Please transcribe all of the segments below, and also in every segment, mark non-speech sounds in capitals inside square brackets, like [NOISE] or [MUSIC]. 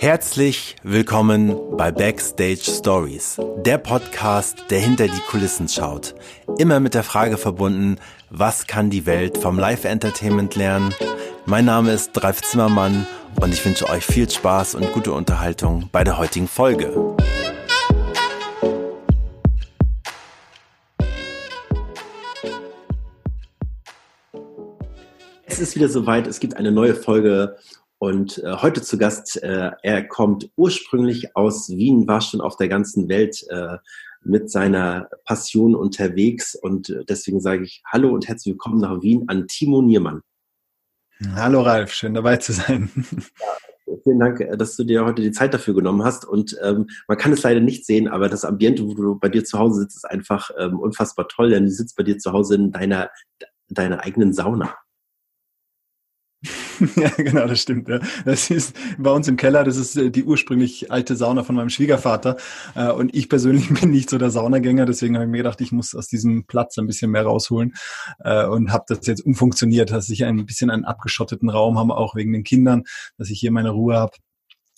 Herzlich willkommen bei Backstage Stories, der Podcast, der hinter die Kulissen schaut. Immer mit der Frage verbunden, was kann die Welt vom Live-Entertainment lernen? Mein Name ist Dreif Zimmermann und ich wünsche euch viel Spaß und gute Unterhaltung bei der heutigen Folge. Es ist wieder soweit, es gibt eine neue Folge und äh, heute zu Gast, äh, er kommt ursprünglich aus Wien, war schon auf der ganzen Welt äh, mit seiner Passion unterwegs. Und äh, deswegen sage ich Hallo und herzlich willkommen nach Wien an Timo Niermann. Hallo Ralf, schön dabei zu sein. Ja, vielen Dank, äh, dass du dir heute die Zeit dafür genommen hast. Und ähm, man kann es leider nicht sehen, aber das Ambiente, wo du bei dir zu Hause sitzt, ist einfach ähm, unfassbar toll, denn du sitzt bei dir zu Hause in deiner, deiner eigenen Sauna. [LAUGHS] ja, genau, das stimmt. Ja. Das ist bei uns im Keller, das ist äh, die ursprünglich alte Sauna von meinem Schwiegervater. Äh, und ich persönlich [LAUGHS] bin nicht so der Saunagänger, deswegen habe ich mir gedacht, ich muss aus diesem Platz ein bisschen mehr rausholen äh, und habe das jetzt umfunktioniert, dass ich ein bisschen einen abgeschotteten Raum habe, auch wegen den Kindern, dass ich hier meine Ruhe habe.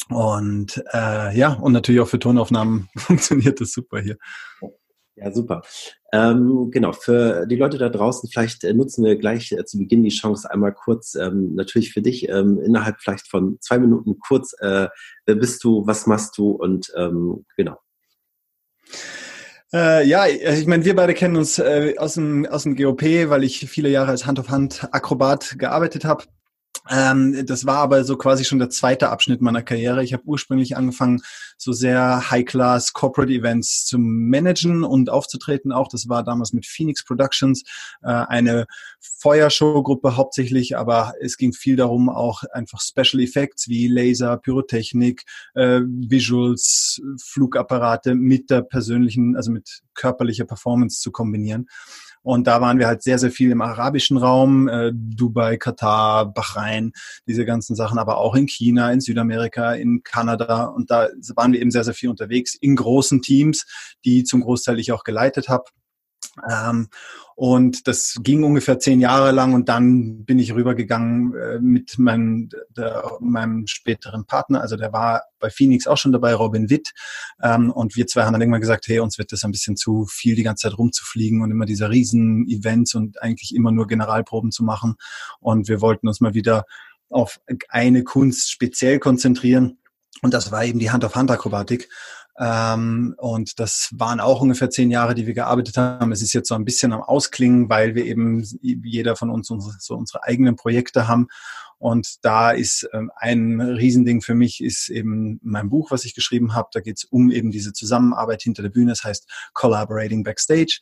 Und äh, ja, und natürlich auch für Tonaufnahmen [LAUGHS] funktioniert das super hier. Ja, super. Ähm, genau, für die Leute da draußen, vielleicht äh, nutzen wir gleich äh, zu Beginn die Chance einmal kurz, ähm, natürlich für dich, ähm, innerhalb vielleicht von zwei Minuten kurz, äh, wer bist du, was machst du und ähm, genau. Äh, ja, ich meine, wir beide kennen uns äh, aus, dem, aus dem GOP, weil ich viele Jahre als Hand-auf-Hand-Akrobat gearbeitet habe. Ähm, das war aber so quasi schon der zweite Abschnitt meiner Karriere. Ich habe ursprünglich angefangen, so sehr High-Class Corporate Events zu managen und aufzutreten auch. Das war damals mit Phoenix Productions, äh, eine Feuershow-Gruppe hauptsächlich, aber es ging viel darum, auch einfach Special Effects wie Laser, Pyrotechnik, äh, Visuals, Flugapparate mit der persönlichen, also mit körperlicher Performance zu kombinieren. Und da waren wir halt sehr, sehr viel im arabischen Raum, äh, Dubai, Katar, Bahrain, diese ganzen Sachen, aber auch in China, in Südamerika, in Kanada. Und da waren wir eben sehr, sehr viel unterwegs in großen Teams, die zum Großteil ich auch geleitet habe. Ähm, und das ging ungefähr zehn Jahre lang und dann bin ich rübergegangen äh, mit meinem, der, meinem späteren Partner. Also der war bei Phoenix auch schon dabei, Robin Witt. Ähm, und wir zwei haben dann irgendwann gesagt, hey, uns wird das ein bisschen zu viel, die ganze Zeit rumzufliegen und immer diese riesen Events und eigentlich immer nur Generalproben zu machen. Und wir wollten uns mal wieder auf eine Kunst speziell konzentrieren. Und das war eben die Hand-auf-Hand-Akrobatik. Ähm, und das waren auch ungefähr zehn Jahre, die wir gearbeitet haben. Es ist jetzt so ein bisschen am Ausklingen, weil wir eben jeder von uns unsere, so unsere eigenen Projekte haben. Und da ist ähm, ein Riesending für mich, ist eben mein Buch, was ich geschrieben habe. Da geht es um eben diese Zusammenarbeit hinter der Bühne. Das heißt Collaborating Backstage.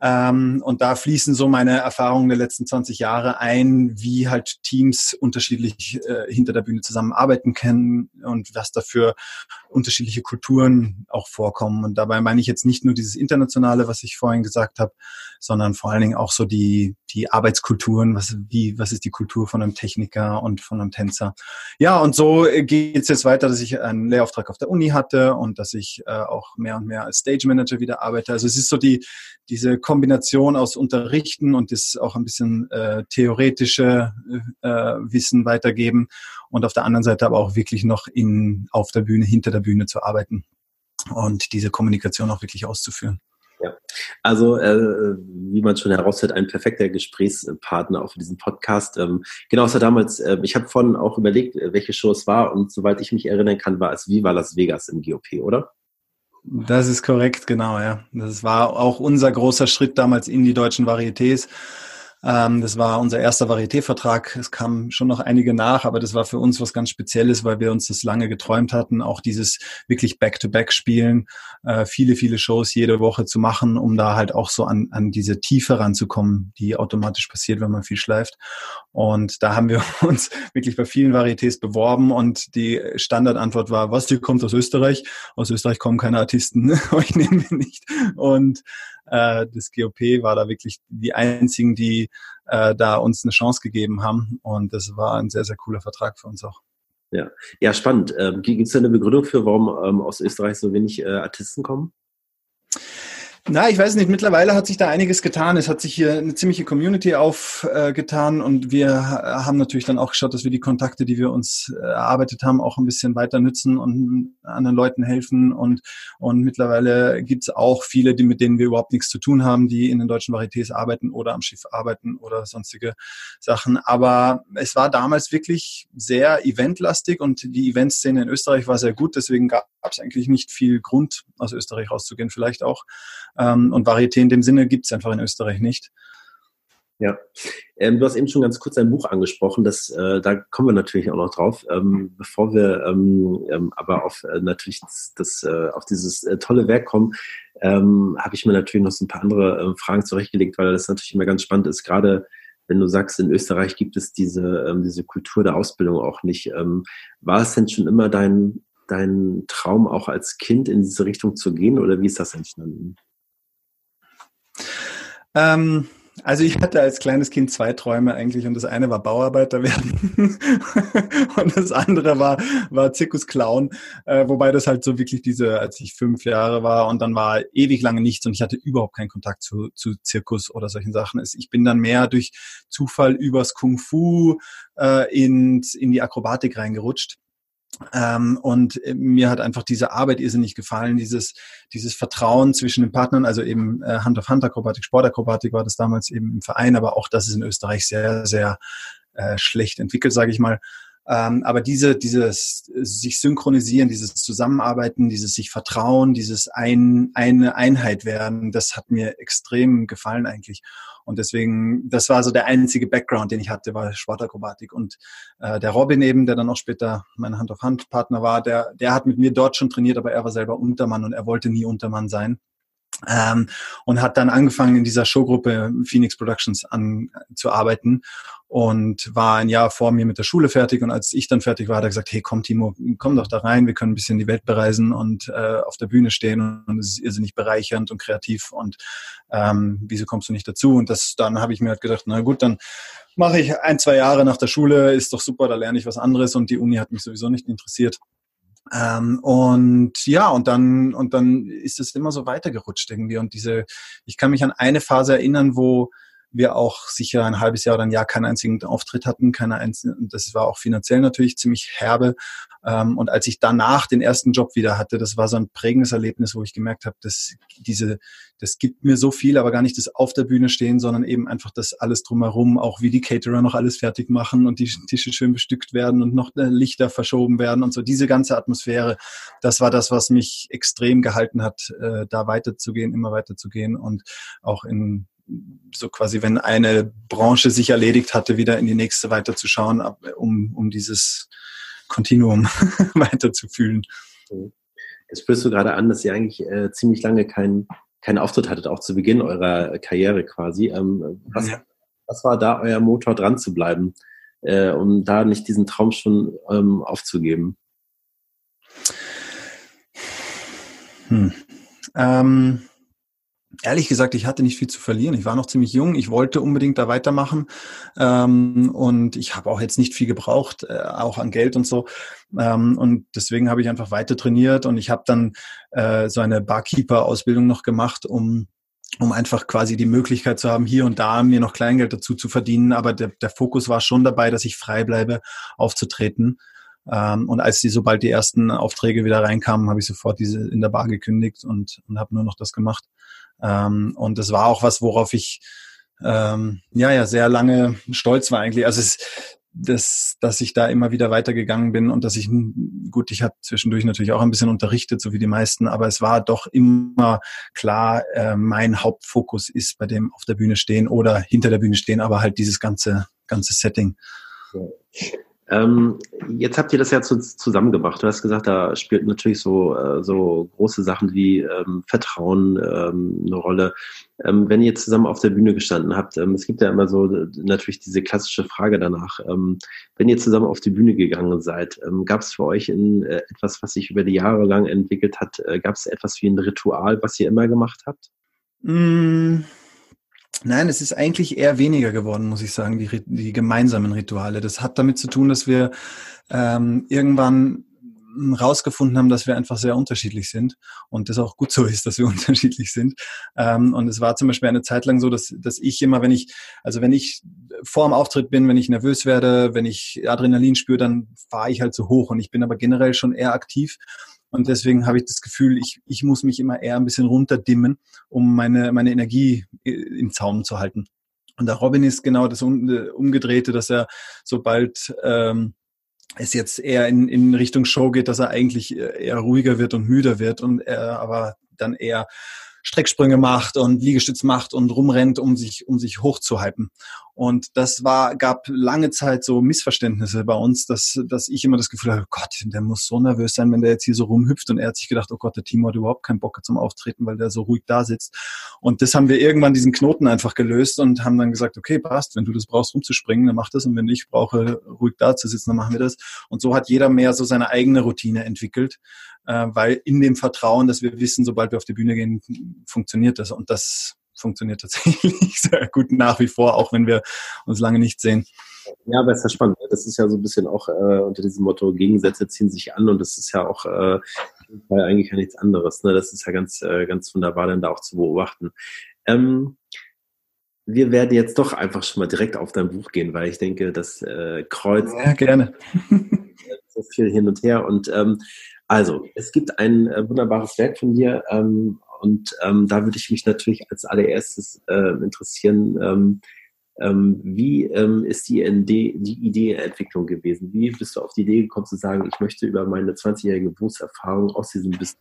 Ähm, und da fließen so meine Erfahrungen der letzten 20 Jahre ein, wie halt Teams unterschiedlich äh, hinter der Bühne zusammenarbeiten können und was dafür unterschiedliche Kulturen auch vorkommen. Und dabei meine ich jetzt nicht nur dieses Internationale, was ich vorhin gesagt habe, sondern vor allen Dingen auch so die, die Arbeitskulturen, was, wie, was ist die Kultur von einem Techniker und von einem Tänzer. Ja, und so geht es jetzt weiter, dass ich einen Lehrauftrag auf der Uni hatte und dass ich äh, auch mehr und mehr als Stage Manager wieder arbeite. Also es ist so die, diese Kombination aus Unterrichten und das auch ein bisschen äh, theoretische äh, Wissen weitergeben und auf der anderen Seite aber auch wirklich noch in, auf der Bühne, hinter der Bühne zu arbeiten und diese Kommunikation auch wirklich auszuführen. Ja, also äh, wie man schon heraushört, ein perfekter Gesprächspartner auch für diesen Podcast. Ähm, genau, es damals, äh, ich habe vorhin auch überlegt, welche Show es war und soweit ich mich erinnern kann, war es Viva Las Vegas im GOP, oder? Das ist korrekt, genau, ja. Das war auch unser großer Schritt damals in die deutschen Varietés. Ähm, das war unser erster Varieté-Vertrag. Es kamen schon noch einige nach, aber das war für uns was ganz Spezielles, weil wir uns das lange geträumt hatten, auch dieses wirklich Back-to-Back-Spielen, äh, viele, viele Shows jede Woche zu machen, um da halt auch so an, an diese Tiefe ranzukommen, die automatisch passiert, wenn man viel schleift. Und da haben wir [LAUGHS] uns wirklich bei vielen Varietés beworben und die Standardantwort war, was, die kommt aus Österreich? Aus Österreich kommen keine Artisten, euch nehmen wir nicht. Und äh, das GOP war da wirklich die einzigen, die äh, da uns eine Chance gegeben haben. Und das war ein sehr, sehr cooler Vertrag für uns auch. Ja, ja spannend. Ähm, Gibt es da eine Begründung für, warum ähm, aus Österreich so wenig äh, Artisten kommen? Na, ich weiß nicht, mittlerweile hat sich da einiges getan. Es hat sich hier eine ziemliche Community aufgetan und wir haben natürlich dann auch geschaut, dass wir die Kontakte, die wir uns äh, erarbeitet haben, auch ein bisschen weiter nützen und anderen Leuten helfen. Und, und mittlerweile gibt's auch viele, die, mit denen wir überhaupt nichts zu tun haben, die in den deutschen Varietés arbeiten oder am Schiff arbeiten oder sonstige Sachen. Aber es war damals wirklich sehr eventlastig und die Eventszene in Österreich war sehr gut. Deswegen gab es eigentlich nicht viel Grund, aus Österreich rauszugehen, vielleicht auch. Ähm, und Varieté in dem Sinne gibt es einfach in Österreich nicht. Ja, ähm, du hast eben schon ganz kurz ein Buch angesprochen, das, äh, da kommen wir natürlich auch noch drauf. Ähm, bevor wir ähm, ähm aber auf äh, natürlich das, das äh, auf dieses äh, tolle Werk kommen, ähm, habe ich mir natürlich noch so ein paar andere äh, Fragen zurechtgelegt, weil das natürlich immer ganz spannend ist, gerade wenn du sagst, in Österreich gibt es diese, ähm, diese Kultur der Ausbildung auch nicht. war es denn schon immer dein, dein Traum, auch als Kind in diese Richtung zu gehen oder wie ist das entstanden? Ähm, also ich hatte als kleines Kind zwei Träume eigentlich und das eine war Bauarbeiter werden [LAUGHS] und das andere war, war Zirkusclown, äh, wobei das halt so wirklich diese, als ich fünf Jahre war und dann war ewig lange nichts und ich hatte überhaupt keinen Kontakt zu, zu Zirkus oder solchen Sachen. Ich bin dann mehr durch Zufall übers Kung Fu äh, in, in die Akrobatik reingerutscht ähm, und äh, mir hat einfach diese Arbeit irrsinnig gefallen, dieses, dieses Vertrauen zwischen den Partnern, also eben äh, Hand-auf-Hand-Akrobatik, Sportakrobatik war das damals eben im Verein, aber auch das ist in Österreich sehr, sehr äh, schlecht entwickelt, sage ich mal. Ähm, aber diese, dieses sich synchronisieren, dieses Zusammenarbeiten, dieses sich vertrauen, dieses ein, eine Einheit werden, das hat mir extrem gefallen eigentlich. Und deswegen, das war so der einzige Background, den ich hatte, war Sportakrobatik. Und äh, der Robin eben, der dann auch später mein Hand-auf-Hand-Partner war, der, der hat mit mir dort schon trainiert, aber er war selber Untermann und er wollte nie Untermann sein. Ähm, und hat dann angefangen in dieser Showgruppe Phoenix Productions an zu arbeiten und war ein Jahr vor mir mit der Schule fertig. Und als ich dann fertig war, hat er gesagt, hey komm Timo, komm doch da rein, wir können ein bisschen die Welt bereisen und äh, auf der Bühne stehen. Und es ist irrsinnig bereichernd und kreativ. Und ähm, wieso kommst du nicht dazu? Und das dann habe ich mir halt gedacht, na gut, dann mache ich ein, zwei Jahre nach der Schule, ist doch super, da lerne ich was anderes. Und die Uni hat mich sowieso nicht interessiert. Ähm, und ja, und dann, und dann ist es immer so weitergerutscht irgendwie. Und diese, ich kann mich an eine Phase erinnern, wo wir auch sicher ein halbes Jahr oder ein Jahr keinen einzigen Auftritt hatten, keine einzigen, das war auch finanziell natürlich ziemlich herbe. Ähm, und als ich danach den ersten Job wieder hatte, das war so ein prägendes Erlebnis, wo ich gemerkt habe, dass diese, das gibt mir so viel, aber gar nicht das auf der Bühne stehen, sondern eben einfach das alles drumherum, auch wie die Caterer noch alles fertig machen und die Tische schön bestückt werden und noch äh, Lichter verschoben werden und so. Diese ganze Atmosphäre, das war das, was mich extrem gehalten hat, äh, da weiterzugehen, immer weiterzugehen und auch in so quasi, wenn eine Branche sich erledigt hatte, wieder in die nächste weiterzuschauen, um, um dieses Kontinuum [LAUGHS] weiterzufühlen. Jetzt spürst du gerade an, dass ihr eigentlich äh, ziemlich lange keinen keinen Auftritt hattet, auch zu Beginn eurer Karriere quasi. Ähm, was, ja. was war da euer Motor, dran zu bleiben, äh, um da nicht diesen Traum schon ähm, aufzugeben? Hm. Ähm, Ehrlich gesagt, ich hatte nicht viel zu verlieren. Ich war noch ziemlich jung. Ich wollte unbedingt da weitermachen. Ähm, und ich habe auch jetzt nicht viel gebraucht, äh, auch an Geld und so. Ähm, und deswegen habe ich einfach weiter trainiert und ich habe dann äh, so eine Barkeeper-Ausbildung noch gemacht, um um einfach quasi die Möglichkeit zu haben, hier und da mir noch Kleingeld dazu zu verdienen. Aber der, der Fokus war schon dabei, dass ich frei bleibe, aufzutreten. Ähm, und als die, sobald die ersten Aufträge wieder reinkamen, habe ich sofort diese in der Bar gekündigt und, und habe nur noch das gemacht. Ähm, und das war auch was, worauf ich ähm, ja ja sehr lange stolz war eigentlich. Also es, das, dass ich da immer wieder weitergegangen bin und dass ich, gut, ich habe zwischendurch natürlich auch ein bisschen unterrichtet, so wie die meisten, aber es war doch immer klar, äh, mein Hauptfokus ist bei dem auf der Bühne stehen oder hinter der Bühne stehen, aber halt dieses ganze, ganze Setting. Ähm, jetzt habt ihr das ja zu, zusammengebracht. Du hast gesagt, da spielt natürlich so, äh, so große Sachen wie ähm, Vertrauen ähm, eine Rolle. Ähm, wenn ihr zusammen auf der Bühne gestanden habt, ähm, es gibt ja immer so äh, natürlich diese klassische Frage danach, ähm, wenn ihr zusammen auf die Bühne gegangen seid, gab es für euch in, äh, etwas, was sich über die Jahre lang entwickelt hat, äh, gab es etwas wie ein Ritual, was ihr immer gemacht habt? Mm. Nein, es ist eigentlich eher weniger geworden, muss ich sagen, die, die gemeinsamen Rituale. Das hat damit zu tun, dass wir ähm, irgendwann rausgefunden haben, dass wir einfach sehr unterschiedlich sind und das auch gut so ist, dass wir [LAUGHS] unterschiedlich sind. Ähm, und es war zum Beispiel eine Zeit lang so, dass, dass ich immer, wenn ich, also wenn ich vor dem Auftritt bin, wenn ich nervös werde, wenn ich Adrenalin spüre, dann fahre ich halt so hoch und ich bin aber generell schon eher aktiv. Und deswegen habe ich das Gefühl, ich, ich muss mich immer eher ein bisschen runterdimmen, um meine, meine Energie im Zaum zu halten. Und der Robin ist genau das Umgedrehte, dass er sobald ähm, es jetzt eher in, in Richtung Show geht, dass er eigentlich eher ruhiger wird und müder wird und er aber dann eher Strecksprünge macht und Liegestütz macht und rumrennt, um sich, um sich hochzuhypen. Und das war, gab lange Zeit so Missverständnisse bei uns, dass, dass ich immer das Gefühl oh Gott, der muss so nervös sein, wenn der jetzt hier so rumhüpft. Und er hat sich gedacht, oh Gott, der Timo hat überhaupt keinen Bock zum Auftreten, weil der so ruhig da sitzt. Und das haben wir irgendwann diesen Knoten einfach gelöst und haben dann gesagt, okay, passt, wenn du das brauchst, rumzuspringen, dann mach das. Und wenn ich brauche, ruhig da zu sitzen, dann machen wir das. Und so hat jeder mehr so seine eigene Routine entwickelt, äh, weil in dem Vertrauen, dass wir wissen, sobald wir auf die Bühne gehen, funktioniert das. Und das funktioniert tatsächlich [LAUGHS] sehr gut nach wie vor, auch wenn wir uns lange nicht sehen. Ja, aber es ist ja spannend. Ne? Das ist ja so ein bisschen auch äh, unter diesem Motto, Gegensätze ziehen sich an und das ist ja auch äh, eigentlich ja nichts anderes. Ne? Das ist ja ganz, äh, ganz wunderbar, dann da auch zu beobachten. Ähm, wir werden jetzt doch einfach schon mal direkt auf dein Buch gehen, weil ich denke, das äh, Kreuz. Ja, gerne. [LAUGHS] so viel hin und her. Und ähm, also, es gibt ein äh, wunderbares Werk von dir, ähm, und ähm, da würde ich mich natürlich als allererstes äh, interessieren, ähm, ähm, wie ähm, ist die, Idee, die Ideeentwicklung gewesen? Wie bist du auf die Idee gekommen zu sagen, ich möchte über meine 20-jährige Berufserfahrung aus diesem Business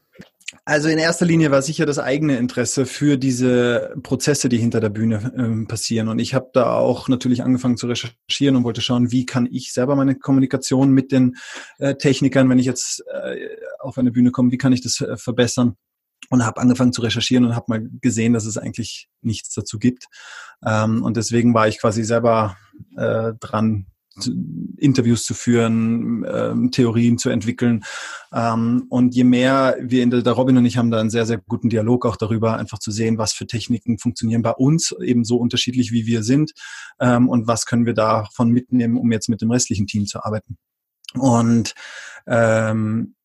also in erster Linie war sicher das eigene Interesse für diese Prozesse, die hinter der Bühne ähm, passieren. Und ich habe da auch natürlich angefangen zu recherchieren und wollte schauen, wie kann ich selber meine Kommunikation mit den äh, Technikern, wenn ich jetzt äh, auf eine Bühne komme, wie kann ich das äh, verbessern? Und habe angefangen zu recherchieren und habe mal gesehen, dass es eigentlich nichts dazu gibt. Ähm, und deswegen war ich quasi selber äh, dran, Interviews zu führen, ähm, Theorien zu entwickeln. Ähm, und je mehr wir in der, der Robin und ich haben da einen sehr, sehr guten Dialog auch darüber, einfach zu sehen, was für Techniken funktionieren bei uns, eben so unterschiedlich wie wir sind ähm, und was können wir davon mitnehmen, um jetzt mit dem restlichen Team zu arbeiten. Und ähm,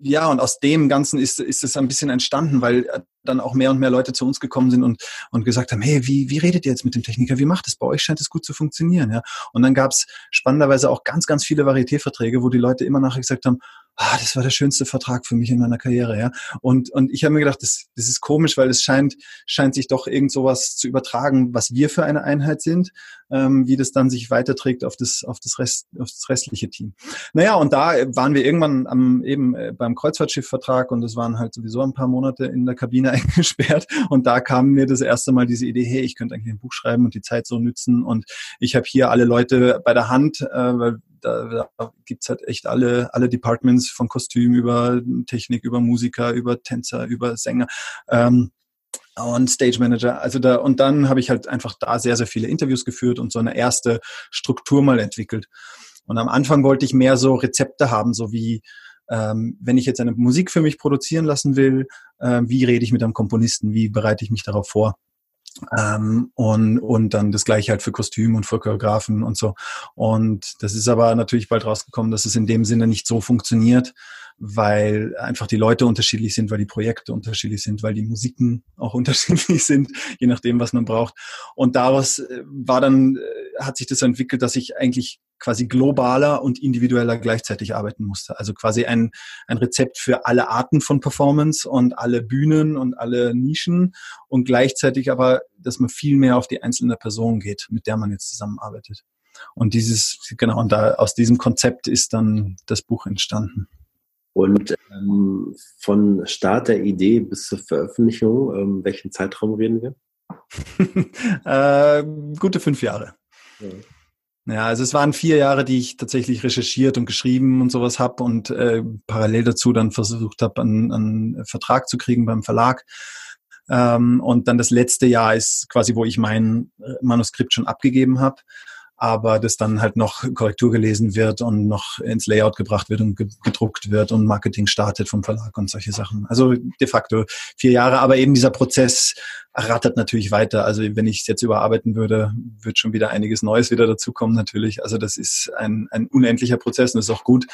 ja, und aus dem Ganzen ist, ist es ein bisschen entstanden, weil dann auch mehr und mehr Leute zu uns gekommen sind und, und gesagt haben, hey, wie, wie redet ihr jetzt mit dem Techniker? Wie macht es? Bei euch scheint es gut zu funktionieren. Ja? Und dann gab es spannenderweise auch ganz, ganz viele Varieté-Verträge, wo die Leute immer nachher gesagt haben, ah, das war der schönste Vertrag für mich in meiner Karriere. Ja? Und, und ich habe mir gedacht, das, das ist komisch, weil es scheint, scheint sich doch irgend sowas zu übertragen, was wir für eine Einheit sind, ähm, wie das dann sich weiterträgt auf das, auf das, Rest, auf das restliche Team. Naja, und da waren wir irgendwann am, eben äh, beim Kreuzfahrtschiffvertrag und das waren halt sowieso ein paar Monate in der Kabine eingesperrt. Und da kam mir das erste Mal diese Idee, hey, ich könnte eigentlich ein Buch schreiben und die Zeit so nützen. Und ich habe hier alle Leute bei der Hand, äh, weil da, da gibt's halt echt alle, alle Departments von Kostüm über Technik, über Musiker, über Tänzer, über Sänger. Ähm, und Stage Manager. Also da, und dann habe ich halt einfach da sehr, sehr viele Interviews geführt und so eine erste Struktur mal entwickelt. Und am Anfang wollte ich mehr so Rezepte haben, so wie ähm, wenn ich jetzt eine Musik für mich produzieren lassen will, äh, wie rede ich mit einem Komponisten, wie bereite ich mich darauf vor? Ähm, und, und dann das gleiche halt für Kostüm und für Choreografen und so. Und das ist aber natürlich bald rausgekommen, dass es in dem Sinne nicht so funktioniert, weil einfach die Leute unterschiedlich sind, weil die Projekte unterschiedlich sind, weil die Musiken auch [LAUGHS] unterschiedlich sind, je nachdem, was man braucht. Und daraus äh, war dann, äh, hat sich das entwickelt, dass ich eigentlich quasi globaler und individueller gleichzeitig arbeiten musste. Also quasi ein, ein Rezept für alle Arten von Performance und alle Bühnen und alle Nischen und gleichzeitig aber, dass man viel mehr auf die einzelne Person geht, mit der man jetzt zusammenarbeitet. Und dieses, genau, und da aus diesem Konzept ist dann das Buch entstanden. Und ähm, von Start der Idee bis zur Veröffentlichung, ähm, welchen Zeitraum reden wir? [LAUGHS] äh, gute fünf Jahre. Ja. Ja, also es waren vier Jahre, die ich tatsächlich recherchiert und geschrieben und sowas habe und äh, parallel dazu dann versucht habe, einen, einen Vertrag zu kriegen beim Verlag. Ähm, und dann das letzte Jahr ist quasi, wo ich mein äh, Manuskript schon abgegeben habe. Aber das dann halt noch Korrektur gelesen wird und noch ins Layout gebracht wird und gedruckt wird und Marketing startet vom Verlag und solche Sachen. Also de facto vier Jahre, aber eben dieser Prozess rattert natürlich weiter. Also wenn ich es jetzt überarbeiten würde, wird schon wieder einiges Neues wieder dazukommen natürlich. Also das ist ein, ein unendlicher Prozess und ist auch gut,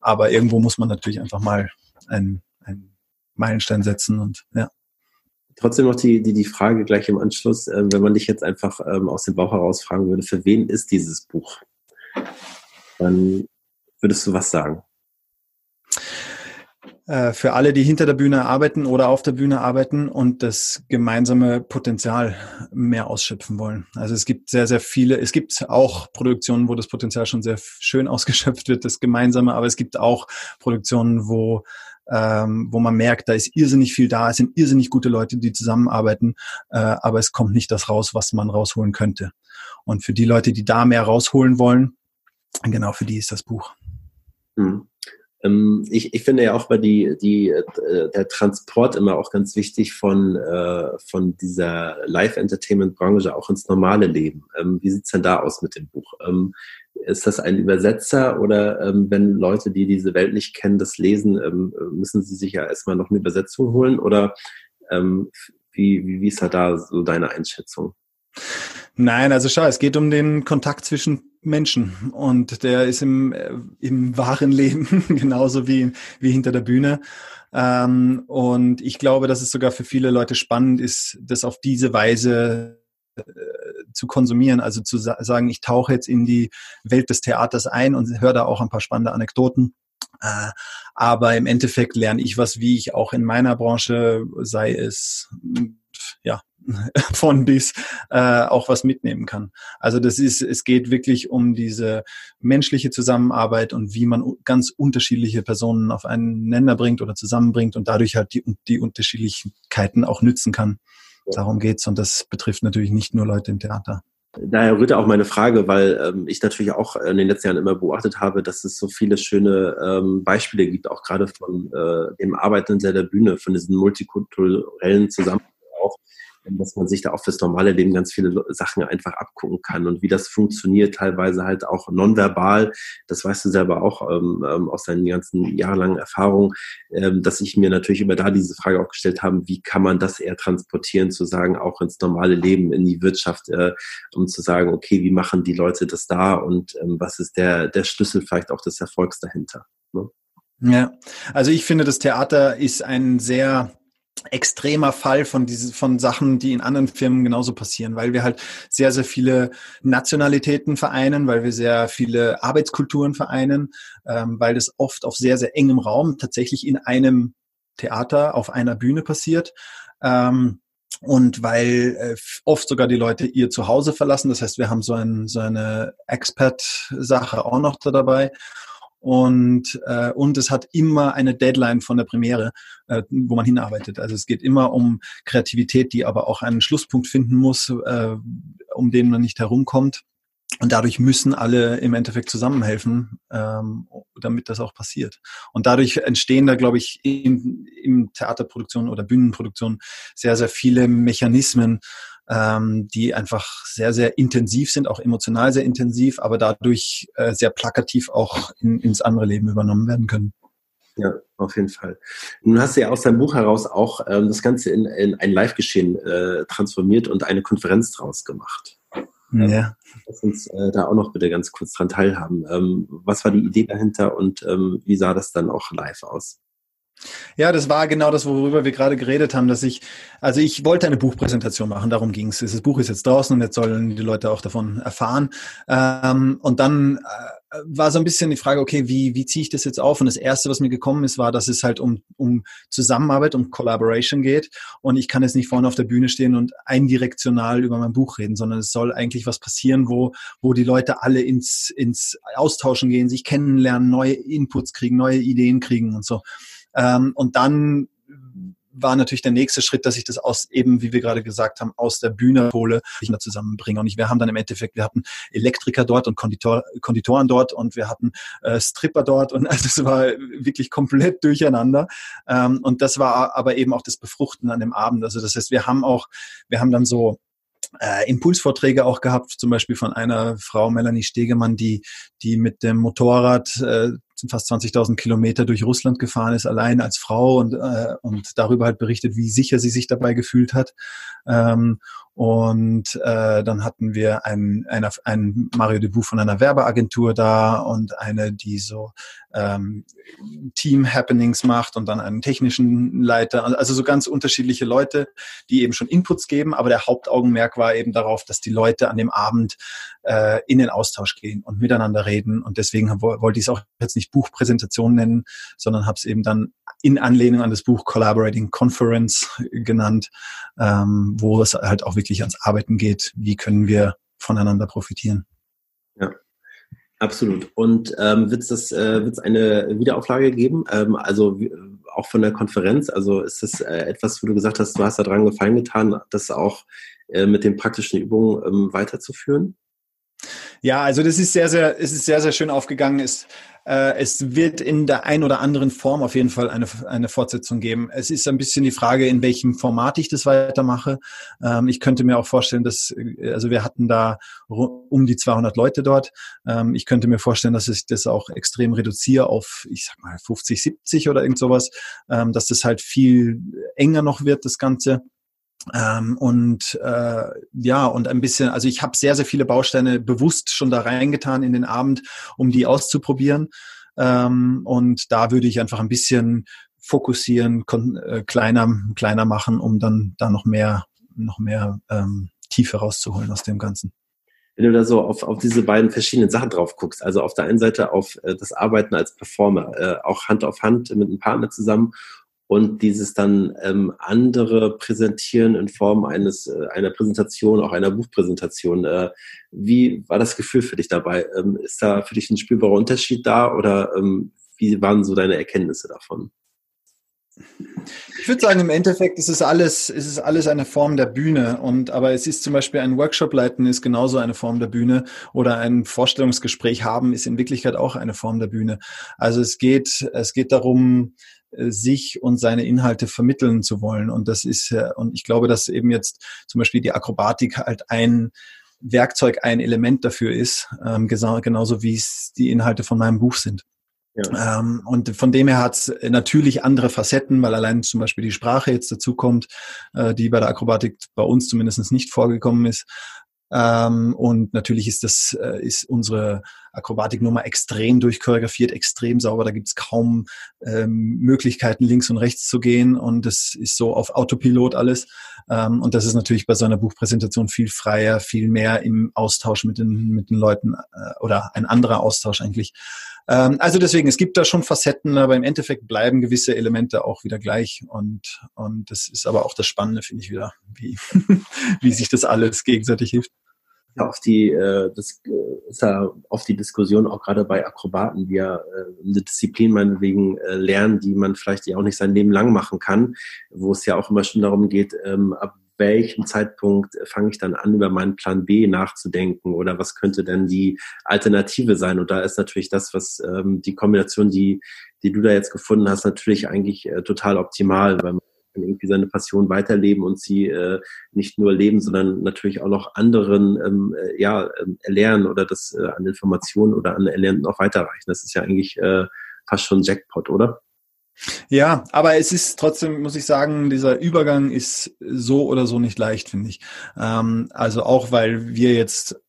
aber irgendwo muss man natürlich einfach mal einen, einen Meilenstein setzen und ja. Trotzdem noch die, die, die Frage gleich im Anschluss, äh, wenn man dich jetzt einfach ähm, aus dem Bauch heraus fragen würde, für wen ist dieses Buch? Dann würdest du was sagen? Äh, für alle, die hinter der Bühne arbeiten oder auf der Bühne arbeiten und das gemeinsame Potenzial mehr ausschöpfen wollen. Also es gibt sehr, sehr viele, es gibt auch Produktionen, wo das Potenzial schon sehr schön [LAUGHS] ausgeschöpft wird, das Gemeinsame, aber es gibt auch Produktionen, wo ähm, wo man merkt, da ist irrsinnig viel da, es sind irrsinnig gute Leute, die zusammenarbeiten, äh, aber es kommt nicht das raus, was man rausholen könnte. Und für die Leute, die da mehr rausholen wollen, genau für die ist das Buch. Mhm. Ich, ich finde ja auch bei die, die, äh, der Transport immer auch ganz wichtig von, äh, von dieser Live-Entertainment-Branche auch ins normale Leben. Ähm, wie sieht's denn da aus mit dem Buch? Ähm, ist das ein Übersetzer oder ähm, wenn Leute, die diese Welt nicht kennen, das lesen, ähm, müssen sie sich ja erstmal noch eine Übersetzung holen oder ähm, wie, wie, wie ist da, da so deine Einschätzung? Nein, also schau, es geht um den Kontakt zwischen Menschen und der ist im, äh, im wahren Leben [LAUGHS] genauso wie, wie hinter der Bühne. Ähm, und ich glaube, dass es sogar für viele Leute spannend ist, das auf diese Weise äh, zu konsumieren, also zu sa sagen, ich tauche jetzt in die Welt des Theaters ein und höre da auch ein paar spannende Anekdoten. Äh, aber im Endeffekt lerne ich was, wie ich auch in meiner Branche, sei es ja [LAUGHS] von bis äh, auch was mitnehmen kann. Also das ist, es geht wirklich um diese menschliche Zusammenarbeit und wie man ganz unterschiedliche Personen auf einen Nenner bringt oder zusammenbringt und dadurch halt die, die Unterschiedlichkeiten auch nützen kann. Darum geht's und das betrifft natürlich nicht nur Leute im Theater. Daher rührte auch meine Frage, weil ähm, ich natürlich auch in den letzten Jahren immer beobachtet habe, dass es so viele schöne ähm, Beispiele gibt, auch gerade von äh, dem Arbeiten in der Bühne, von diesen multikulturellen Zusammenhängen dass man sich da auch fürs normale Leben ganz viele Sachen einfach abgucken kann und wie das funktioniert, teilweise halt auch nonverbal. Das weißt du selber auch ähm, ähm, aus deinen ganzen jahrelangen Erfahrungen, ähm, dass ich mir natürlich immer da diese Frage auch gestellt habe, wie kann man das eher transportieren, zu sagen, auch ins normale Leben, in die Wirtschaft, äh, um zu sagen, okay, wie machen die Leute das da und ähm, was ist der, der Schlüssel vielleicht auch des Erfolgs dahinter? Ne? Ja, also ich finde, das Theater ist ein sehr extremer Fall von diese, von Sachen, die in anderen Firmen genauso passieren, weil wir halt sehr, sehr viele Nationalitäten vereinen, weil wir sehr viele Arbeitskulturen vereinen, ähm, weil das oft auf sehr, sehr engem Raum tatsächlich in einem Theater auf einer Bühne passiert. Ähm, und weil äh, oft sogar die Leute ihr Zuhause verlassen. Das heißt, wir haben so, ein, so eine Expat-Sache auch noch da dabei und, äh, und es hat immer eine Deadline von der Premiere, äh, wo man hinarbeitet. Also es geht immer um Kreativität, die aber auch einen Schlusspunkt finden muss, äh, um den man nicht herumkommt. Und dadurch müssen alle im Endeffekt zusammenhelfen, ähm, damit das auch passiert. Und dadurch entstehen da, glaube ich, in, in Theaterproduktion oder Bühnenproduktion sehr, sehr viele Mechanismen, ähm, die einfach sehr, sehr intensiv sind, auch emotional sehr intensiv, aber dadurch äh, sehr plakativ auch in, ins andere Leben übernommen werden können. Ja, auf jeden Fall. Nun hast du ja aus deinem Buch heraus auch ähm, das Ganze in, in ein Live-Geschehen äh, transformiert und eine Konferenz draus gemacht. Ja. Lass uns äh, da auch noch bitte ganz kurz dran teilhaben. Ähm, was war die Idee dahinter und ähm, wie sah das dann auch live aus? Ja, das war genau das, worüber wir gerade geredet haben, dass ich, also ich wollte eine Buchpräsentation machen, darum ging es. Das Buch ist jetzt draußen und jetzt sollen die Leute auch davon erfahren. Ähm, und dann äh, war so ein bisschen die Frage, okay, wie, wie ziehe ich das jetzt auf? Und das Erste, was mir gekommen ist, war, dass es halt um, um Zusammenarbeit, um Collaboration geht. Und ich kann jetzt nicht vorne auf der Bühne stehen und eindirektional über mein Buch reden, sondern es soll eigentlich was passieren, wo, wo die Leute alle ins, ins Austauschen gehen, sich kennenlernen, neue Inputs kriegen, neue Ideen kriegen und so. Ähm, und dann war natürlich der nächste Schritt, dass ich das aus eben, wie wir gerade gesagt haben, aus der Bühne hole, ich da zusammenbringe. Und ich, wir haben dann im Endeffekt, wir hatten Elektriker dort und Konditor, Konditoren dort und wir hatten äh, Stripper dort und [LAUGHS] also es war wirklich komplett durcheinander. Ähm, und das war aber eben auch das Befruchten an dem Abend. Also das heißt, wir haben auch, wir haben dann so äh, Impulsvorträge auch gehabt, zum Beispiel von einer Frau, Melanie Stegemann, die, die mit dem Motorrad äh, fast 20.000 Kilometer durch Russland gefahren ist, allein als Frau und, äh, und darüber halt berichtet, wie sicher sie sich dabei gefühlt hat. Ähm, und äh, dann hatten wir ein, ein, ein Mario Debut von einer Werbeagentur da und eine, die so ähm, Team-Happenings macht und dann einen technischen Leiter. Also so ganz unterschiedliche Leute, die eben schon Inputs geben. Aber der Hauptaugenmerk war eben darauf, dass die Leute an dem Abend äh, in den Austausch gehen und miteinander reden. Und deswegen wollte ich es auch jetzt nicht Buchpräsentation nennen, sondern habe es eben dann in Anlehnung an das Buch Collaborating Conference genannt, ähm, wo es halt auch wirklich ans Arbeiten geht. Wie können wir voneinander profitieren? Ja. Absolut. Und ähm, wird es äh, eine Wiederauflage geben? Ähm, also auch von der Konferenz? Also ist das äh, etwas, wo du gesagt hast, du hast daran gefallen getan, das auch äh, mit den praktischen Übungen ähm, weiterzuführen? Ja, also das ist sehr, sehr, es ist sehr, sehr schön aufgegangen. Es, äh, es wird in der ein oder anderen Form auf jeden Fall eine, eine Fortsetzung geben. Es ist ein bisschen die Frage, in welchem Format ich das weitermache. Ähm, ich könnte mir auch vorstellen, dass, äh, also wir hatten da um die 200 Leute dort. Ähm, ich könnte mir vorstellen, dass ich das auch extrem reduziere auf, ich sag mal, 50, 70 oder irgend sowas, ähm, dass das halt viel enger noch wird, das Ganze. Ähm, und äh, ja, und ein bisschen, also ich habe sehr, sehr viele Bausteine bewusst schon da reingetan in den Abend, um die auszuprobieren. Ähm, und da würde ich einfach ein bisschen fokussieren, äh, kleiner, kleiner machen, um dann da noch mehr, noch mehr ähm, Tiefe rauszuholen aus dem Ganzen wenn du da so auf, auf diese beiden verschiedenen Sachen drauf guckst, also auf der einen Seite auf äh, das Arbeiten als Performer, äh, auch Hand auf Hand mit einem Partner zusammen und dieses dann ähm, andere präsentieren in Form eines äh, einer Präsentation, auch einer Buchpräsentation. Äh, wie war das Gefühl für dich dabei? Ähm, ist da für dich ein spürbarer Unterschied da oder ähm, wie waren so deine Erkenntnisse davon? Ich würde sagen, im Endeffekt ist es alles, ist es alles eine Form der Bühne. Und aber es ist zum Beispiel ein Workshop leiten ist genauso eine Form der Bühne oder ein Vorstellungsgespräch haben ist in Wirklichkeit auch eine Form der Bühne. Also es geht, es geht darum, sich und seine Inhalte vermitteln zu wollen. Und das ist, und ich glaube, dass eben jetzt zum Beispiel die Akrobatik halt ein Werkzeug, ein Element dafür ist, ähm, genauso wie es die Inhalte von meinem Buch sind. Ja. Ähm, und von dem her hat es natürlich andere Facetten, weil allein zum Beispiel die Sprache jetzt dazu kommt, äh, die bei der Akrobatik bei uns zumindest nicht vorgekommen ist. Ähm, und natürlich ist das äh, ist unsere Akrobatiknummer extrem durchchoreografiert, extrem sauber. Da gibt's kaum ähm, Möglichkeiten, links und rechts zu gehen. Und das ist so auf Autopilot alles. Ähm, und das ist natürlich bei so einer Buchpräsentation viel freier, viel mehr im Austausch mit den, mit den Leuten äh, oder ein anderer Austausch eigentlich. Ähm, also deswegen, es gibt da schon Facetten, aber im Endeffekt bleiben gewisse Elemente auch wieder gleich. Und, und das ist aber auch das Spannende, finde ich wieder, wie, [LAUGHS] wie sich das alles gegenseitig hilft auf die, äh, das äh, ist ja auf die Diskussion auch gerade bei Akrobaten, die ja äh, eine Disziplin meinetwegen äh, lernen, die man vielleicht ja auch nicht sein Leben lang machen kann, wo es ja auch immer schon darum geht, ähm, ab welchem Zeitpunkt fange ich dann an, über meinen Plan B nachzudenken oder was könnte denn die Alternative sein? Und da ist natürlich das, was ähm, die Kombination, die, die du da jetzt gefunden hast, natürlich eigentlich äh, total optimal, weil man kann irgendwie seine Passion weiterleben und sie äh, nicht nur leben, sondern natürlich auch noch anderen ähm, äh, ja, äh, erlernen oder das äh, an Informationen oder an Erlernten auch weiterreichen. Das ist ja eigentlich äh, fast schon Jackpot, oder? Ja, aber es ist trotzdem, muss ich sagen, dieser Übergang ist so oder so nicht leicht, finde ich. Ähm, also auch, weil wir jetzt,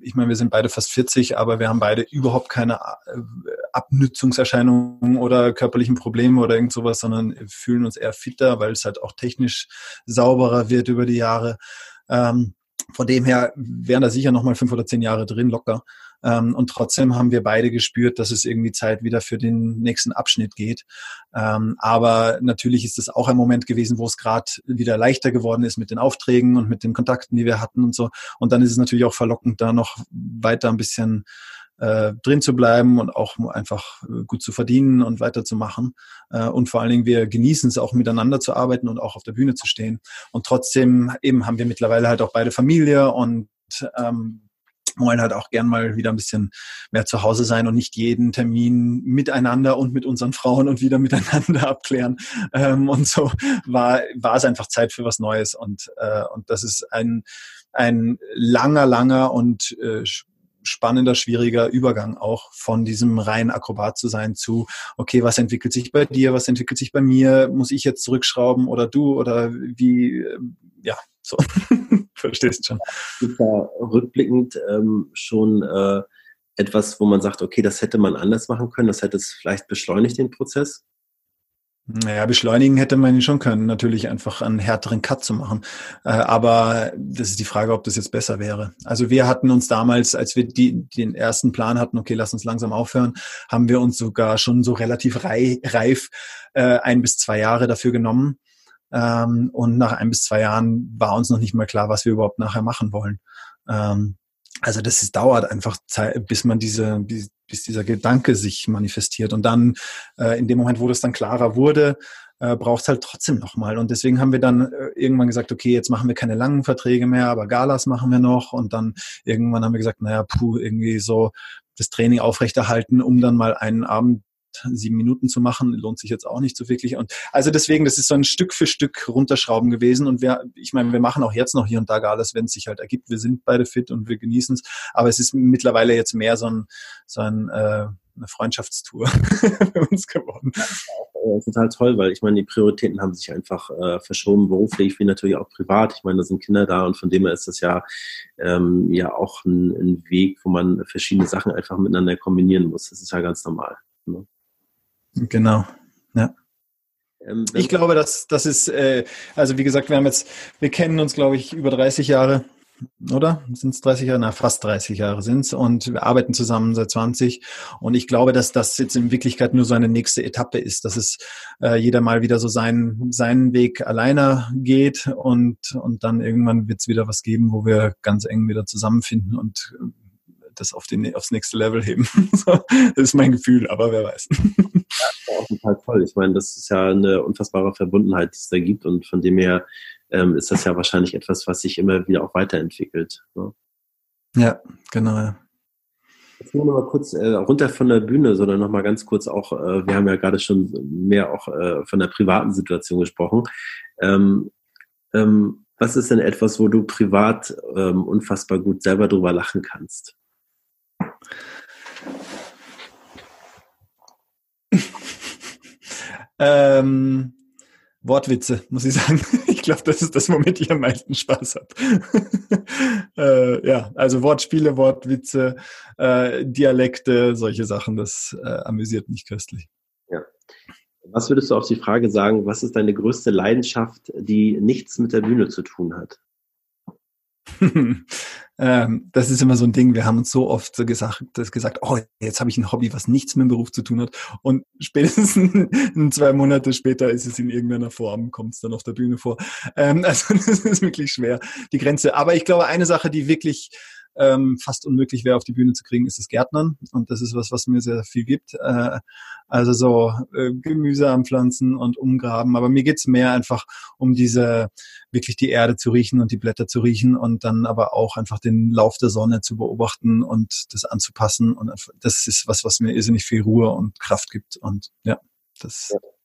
ich meine, wir sind beide fast 40, aber wir haben beide überhaupt keine äh, Abnützungserscheinungen oder körperlichen Probleme oder irgend sowas, sondern fühlen uns eher fitter, weil es halt auch technisch sauberer wird über die Jahre. Ähm, von dem her wären da sicher nochmal fünf oder zehn Jahre drin, locker. Ähm, und trotzdem haben wir beide gespürt, dass es irgendwie Zeit wieder für den nächsten Abschnitt geht. Ähm, aber natürlich ist es auch ein Moment gewesen, wo es gerade wieder leichter geworden ist mit den Aufträgen und mit den Kontakten, die wir hatten und so. Und dann ist es natürlich auch verlockend, da noch weiter ein bisschen äh, drin zu bleiben und auch einfach äh, gut zu verdienen und weiterzumachen. Äh, und vor allen Dingen, wir genießen es auch miteinander zu arbeiten und auch auf der Bühne zu stehen. Und trotzdem eben haben wir mittlerweile halt auch beide Familie und ähm, wollen halt auch gern mal wieder ein bisschen mehr zu Hause sein und nicht jeden Termin miteinander und mit unseren Frauen und wieder [LAUGHS] miteinander abklären. Ähm, und so war, war es einfach Zeit für was Neues. Und, äh, und das ist ein, ein langer, langer und äh, spannender, schwieriger Übergang auch von diesem reinen Akrobat zu sein zu, okay, was entwickelt sich bei dir, was entwickelt sich bei mir, muss ich jetzt zurückschrauben oder du oder wie, äh, ja, so. [LAUGHS] Verstehst schon. Gibt da rückblickend ähm, schon äh, etwas, wo man sagt, okay, das hätte man anders machen können, das hätte es vielleicht beschleunigt, den Prozess? Naja, beschleunigen hätte man ihn schon können, natürlich einfach einen härteren Cut zu machen. Äh, aber das ist die Frage, ob das jetzt besser wäre. Also wir hatten uns damals, als wir die, den ersten Plan hatten, okay, lass uns langsam aufhören, haben wir uns sogar schon so relativ reif äh, ein bis zwei Jahre dafür genommen. Ähm, und nach ein bis zwei Jahren war uns noch nicht mal klar, was wir überhaupt nachher machen wollen. Ähm, also das ist, dauert einfach Zeit, bis man diese, bis, bis dieser Gedanke sich manifestiert. Und dann, äh, in dem Moment, wo das dann klarer wurde, äh, braucht halt trotzdem nochmal. Und deswegen haben wir dann äh, irgendwann gesagt, okay, jetzt machen wir keine langen Verträge mehr, aber Galas machen wir noch. Und dann irgendwann haben wir gesagt, naja, puh, irgendwie so das Training aufrechterhalten, um dann mal einen Abend sieben Minuten zu machen, lohnt sich jetzt auch nicht so wirklich. Und also deswegen, das ist so ein Stück für Stück runterschrauben gewesen. Und wir, ich meine, wir machen auch jetzt noch hier und da alles, wenn es sich halt ergibt. Wir sind beide fit und wir genießen es. Aber es ist mittlerweile jetzt mehr so ein, so ein äh, eine Freundschaftstour [LAUGHS] für uns geworden. Ja, total toll, weil ich meine, die Prioritäten haben sich einfach äh, verschoben, beruflich wie natürlich auch privat. Ich meine, da sind Kinder da und von dem her ist das ja, ähm, ja auch ein, ein Weg, wo man verschiedene Sachen einfach miteinander kombinieren muss. Das ist ja ganz normal. Ne? Genau, ja. Ähm, ich glaube, dass das ist, äh, also wie gesagt, wir haben jetzt, wir kennen uns, glaube ich, über 30 Jahre, oder? Sind es 30 Jahre? Na, fast 30 Jahre sind es und wir arbeiten zusammen seit 20 und ich glaube, dass das jetzt in Wirklichkeit nur so eine nächste Etappe ist, dass es äh, jeder mal wieder so seinen, seinen Weg alleine geht und, und dann irgendwann wird es wieder was geben, wo wir ganz eng wieder zusammenfinden und das auf den, aufs nächste Level heben. [LAUGHS] das ist mein Gefühl, aber wer weiß. [LAUGHS] Ja, auch total toll. Ich meine, das ist ja eine unfassbare Verbundenheit, die es da gibt und von dem her ähm, ist das ja wahrscheinlich etwas, was sich immer wieder auch weiterentwickelt. Ne? Ja, genau. Jetzt nur noch mal kurz äh, runter von der Bühne, sondern noch mal ganz kurz auch, äh, wir haben ja gerade schon mehr auch äh, von der privaten Situation gesprochen. Ähm, ähm, was ist denn etwas, wo du privat ähm, unfassbar gut selber drüber lachen kannst? [LAUGHS] ähm, Wortwitze, muss ich sagen. [LAUGHS] Ich glaube, das ist das, womit ich am meisten Spaß habe. [LAUGHS] äh, ja, also Wortspiele, Wortwitze, äh, Dialekte, solche Sachen, das äh, amüsiert mich köstlich. Ja. Was würdest du auf die Frage sagen, was ist deine größte Leidenschaft, die nichts mit der Bühne zu tun hat? [LAUGHS] ähm, das ist immer so ein Ding. Wir haben uns so oft gesagt, das gesagt, oh, jetzt habe ich ein Hobby, was nichts mit dem Beruf zu tun hat. Und [LAUGHS] spätestens zwei Monate später ist es in irgendeiner Form, kommt es dann auf der Bühne vor. Ähm, [LAUGHS] also das ist wirklich schwer, die Grenze. Aber ich glaube, eine Sache, die wirklich ähm, fast unmöglich wäre, auf die Bühne zu kriegen, ist das Gärtnern. Und das ist was, was mir sehr viel gibt. Äh, also so äh, Gemüse anpflanzen und umgraben. Aber mir geht's mehr einfach um diese, wirklich die Erde zu riechen und die Blätter zu riechen und dann aber auch einfach den Lauf der Sonne zu beobachten und das anzupassen. Und das ist was, was mir irrsinnig viel Ruhe und Kraft gibt. Und ja, das. Ja.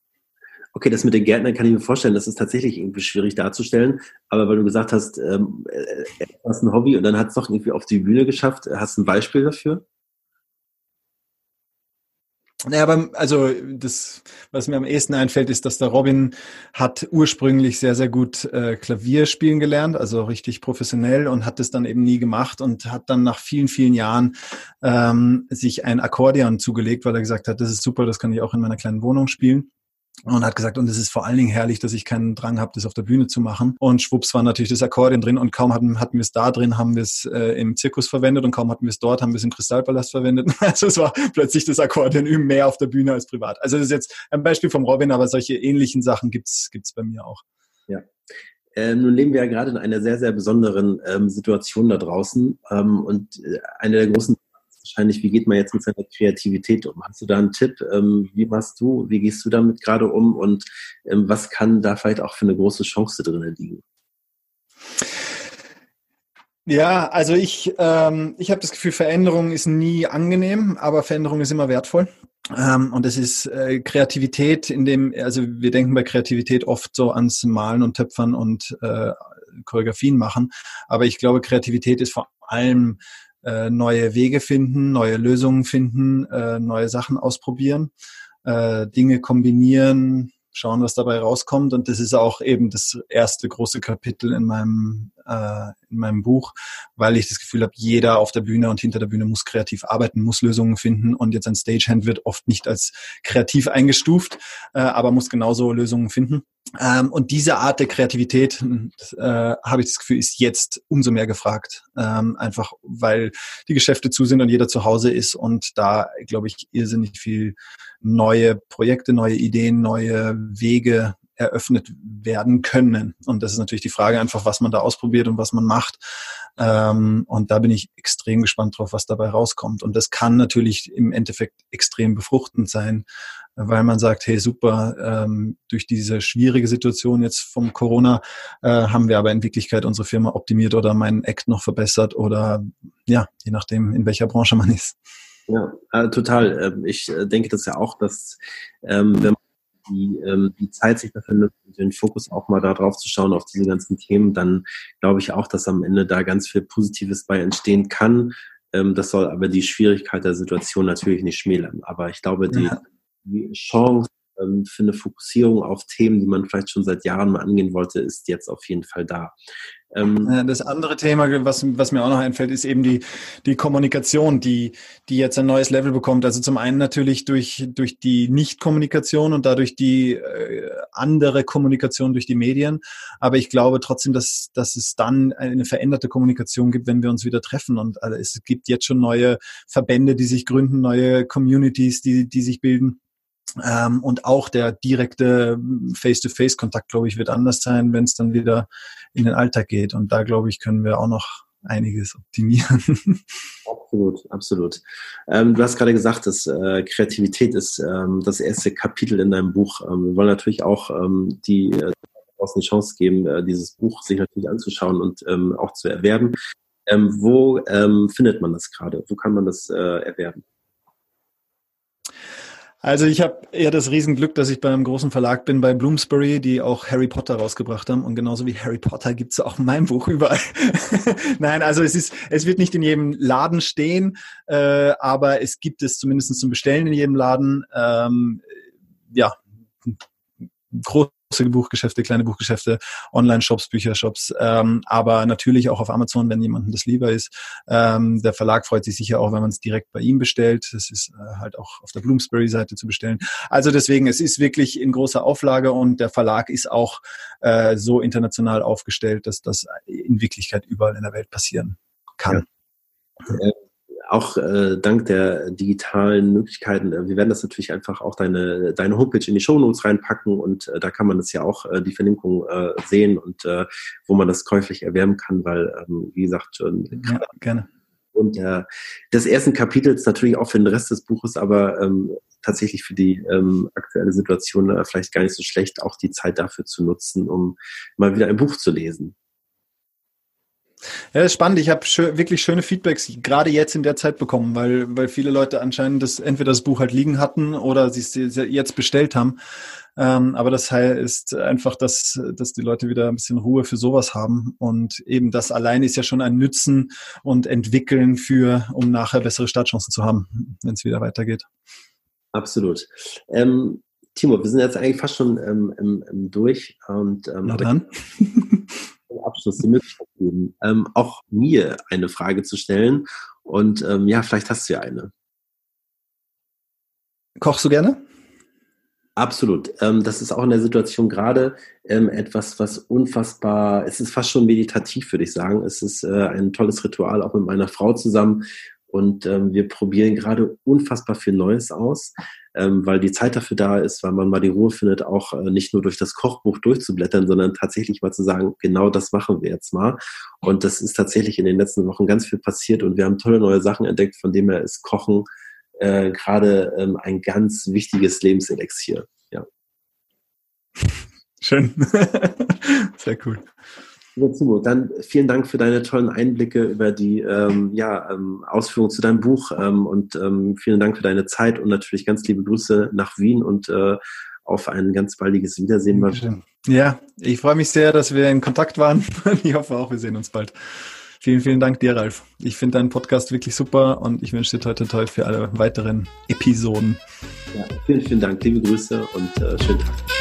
Okay, das mit den Gärtnern kann ich mir vorstellen, das ist tatsächlich irgendwie schwierig darzustellen. Aber weil du gesagt hast, ähm, äh, hast ein Hobby und dann hat es doch irgendwie auf die Bühne geschafft, hast du ein Beispiel dafür? Naja, aber also das, was mir am ehesten einfällt, ist, dass der Robin hat ursprünglich sehr, sehr gut äh, Klavier spielen gelernt, also richtig professionell und hat es dann eben nie gemacht und hat dann nach vielen, vielen Jahren ähm, sich ein Akkordeon zugelegt, weil er gesagt hat, das ist super, das kann ich auch in meiner kleinen Wohnung spielen und hat gesagt, und es ist vor allen Dingen herrlich, dass ich keinen Drang habe, das auf der Bühne zu machen. Und schwupps war natürlich das Akkordeon drin und kaum hatten, hatten wir es da drin, haben wir es äh, im Zirkus verwendet und kaum hatten wir es dort, haben wir es im Kristallpalast verwendet. [LAUGHS] Also es war plötzlich das Akkordeon mehr auf der Bühne als privat. Also das ist jetzt ein Beispiel vom Robin, aber solche ähnlichen Sachen gibt's gibt's bei mir auch. Ja. Äh, nun leben wir ja gerade in einer sehr, sehr besonderen ähm, Situation da draußen. Ähm, und äh, eine der großen wahrscheinlich, wie geht man jetzt mit seiner Kreativität um? Hast du da einen Tipp? Ähm, wie machst du, wie gehst du damit gerade um und ähm, was kann da vielleicht auch für eine große Chance drin liegen? Ja, also ich, ähm, ich habe das Gefühl, Veränderung ist nie angenehm, aber Veränderung ist immer wertvoll. Ähm, und es ist äh, Kreativität, in dem, also wir denken bei Kreativität oft so ans Malen und Töpfern und äh, Choreografien machen. Aber ich glaube, Kreativität ist vor allem äh, neue Wege finden, neue Lösungen finden, äh, neue Sachen ausprobieren, äh, Dinge kombinieren, schauen, was dabei rauskommt. Und das ist auch eben das erste große Kapitel in meinem, äh, in meinem Buch, weil ich das Gefühl habe, jeder auf der Bühne und hinter der Bühne muss kreativ arbeiten, muss Lösungen finden. Und jetzt ein Stagehand wird oft nicht als kreativ eingestuft, äh, aber muss genauso Lösungen finden. Ähm, und diese Art der Kreativität, äh, habe ich das Gefühl, ist jetzt umso mehr gefragt. Ähm, einfach weil die Geschäfte zu sind und jeder zu Hause ist und da, glaube ich, irrsinnig viel neue Projekte, neue Ideen, neue Wege eröffnet werden können. Und das ist natürlich die Frage einfach, was man da ausprobiert und was man macht. Ähm, und da bin ich extrem gespannt drauf, was dabei rauskommt. Und das kann natürlich im Endeffekt extrem befruchtend sein, weil man sagt, hey super, ähm, durch diese schwierige Situation jetzt vom Corona äh, haben wir aber in Wirklichkeit unsere Firma optimiert oder meinen Act noch verbessert oder ja, je nachdem, in welcher Branche man ist. Ja, äh, total. Ähm, ich äh, denke das ja auch, dass ähm, wenn man die, ähm, die Zeit sich dafür nimmt, den Fokus auch mal darauf zu schauen, auf diese ganzen Themen, dann glaube ich auch, dass am Ende da ganz viel Positives bei entstehen kann. Ähm, das soll aber die Schwierigkeit der Situation natürlich nicht schmälern. Aber ich glaube, die, die Chance ähm, für eine Fokussierung auf Themen, die man vielleicht schon seit Jahren mal angehen wollte, ist jetzt auf jeden Fall da. Ähm, das andere Thema, was, was mir auch noch einfällt, ist eben die, die Kommunikation, die, die jetzt ein neues Level bekommt. Also zum einen natürlich durch, durch die Nicht-Kommunikation und dadurch die äh, andere Kommunikation durch die Medien. Aber ich glaube trotzdem, dass, dass es dann eine veränderte Kommunikation gibt, wenn wir uns wieder treffen. Und also es gibt jetzt schon neue Verbände, die sich gründen, neue Communities, die, die sich bilden. Ähm, und auch der direkte Face-to-Face-Kontakt, glaube ich, wird anders sein, wenn es dann wieder in den Alltag geht. Und da, glaube ich, können wir auch noch einiges optimieren. [LAUGHS] Absolut, absolut. Ähm, du hast gerade gesagt, dass äh, Kreativität ist ähm, das erste Kapitel in deinem Buch. Ähm, wir wollen natürlich auch ähm, die äh, eine Chance geben, äh, dieses Buch sich natürlich anzuschauen und ähm, auch zu erwerben. Wo findet man das gerade? Wo kann man das äh, erwerben? Also ich habe eher das Riesenglück, dass ich bei einem großen Verlag bin, bei Bloomsbury, die auch Harry Potter rausgebracht haben. Und genauso wie Harry Potter gibt's auch mein Buch überall. [LAUGHS] Nein, also es ist, es wird nicht in jedem Laden stehen, äh, aber es gibt es zumindest zum Bestellen in jedem Laden. Ähm, ja, groß große Buchgeschäfte, kleine Buchgeschäfte, Online-Shops, Büchershops, ähm, aber natürlich auch auf Amazon, wenn jemandem das lieber ist. Ähm, der Verlag freut sich sicher auch, wenn man es direkt bei ihm bestellt. Das ist äh, halt auch auf der Bloomsbury-Seite zu bestellen. Also deswegen, es ist wirklich in großer Auflage und der Verlag ist auch äh, so international aufgestellt, dass das in Wirklichkeit überall in der Welt passieren kann. Ja. Auch äh, dank der digitalen Möglichkeiten, äh, wir werden das natürlich einfach auch deine, deine Homepage in die Shownotes reinpacken und äh, da kann man das ja auch, äh, die Verlinkung äh, sehen und äh, wo man das käuflich erwärmen kann, weil, ähm, wie gesagt, schon ja, gerne. Und äh, des ersten Kapitels natürlich auch für den Rest des Buches, aber ähm, tatsächlich für die ähm, aktuelle Situation äh, vielleicht gar nicht so schlecht, auch die Zeit dafür zu nutzen, um mal wieder ein Buch zu lesen. Ja, das ist spannend. Ich habe schön, wirklich schöne Feedbacks gerade jetzt in der Zeit bekommen, weil, weil viele Leute anscheinend das, entweder das Buch halt liegen hatten oder sie es jetzt bestellt haben. Ähm, aber das heißt einfach, dass, dass die Leute wieder ein bisschen Ruhe für sowas haben. Und eben das allein ist ja schon ein Nützen und Entwickeln für, um nachher bessere Startchancen zu haben, wenn es wieder weitergeht. Absolut. Ähm, Timo, wir sind jetzt eigentlich fast schon ähm, durch. Und, ähm, Na dann. [LAUGHS] Abschluss die Möglichkeit geben, ähm, auch mir eine Frage zu stellen. Und ähm, ja, vielleicht hast du ja eine. Kochst du gerne? Absolut. Ähm, das ist auch in der Situation gerade ähm, etwas, was unfassbar, es ist fast schon meditativ, würde ich sagen. Es ist äh, ein tolles Ritual, auch mit meiner Frau zusammen. Und ähm, wir probieren gerade unfassbar viel Neues aus ähm, weil die Zeit dafür da ist, weil man mal die Ruhe findet, auch äh, nicht nur durch das Kochbuch durchzublättern, sondern tatsächlich mal zu sagen, genau das machen wir jetzt mal. Und das ist tatsächlich in den letzten Wochen ganz viel passiert und wir haben tolle neue Sachen entdeckt, von dem her ist Kochen äh, gerade ähm, ein ganz wichtiges Lebenselixier. Ja. Schön. [LAUGHS] Sehr cool. Timo, dann vielen Dank für deine tollen Einblicke über die ähm, ja, ähm, Ausführungen zu deinem Buch ähm, und ähm, vielen Dank für deine Zeit und natürlich ganz liebe Grüße nach Wien und äh, auf ein ganz baldiges Wiedersehen. Ja, ich freue mich sehr, dass wir in Kontakt waren. [LAUGHS] Ich hoffe auch, wir sehen uns bald. Vielen, vielen Dank dir, Ralf. Ich finde deinen Podcast wirklich super und ich wünsche dir heute toll für alle weiteren Episoden. Ja, vielen, vielen Dank. Liebe Grüße und äh, schönen Tag.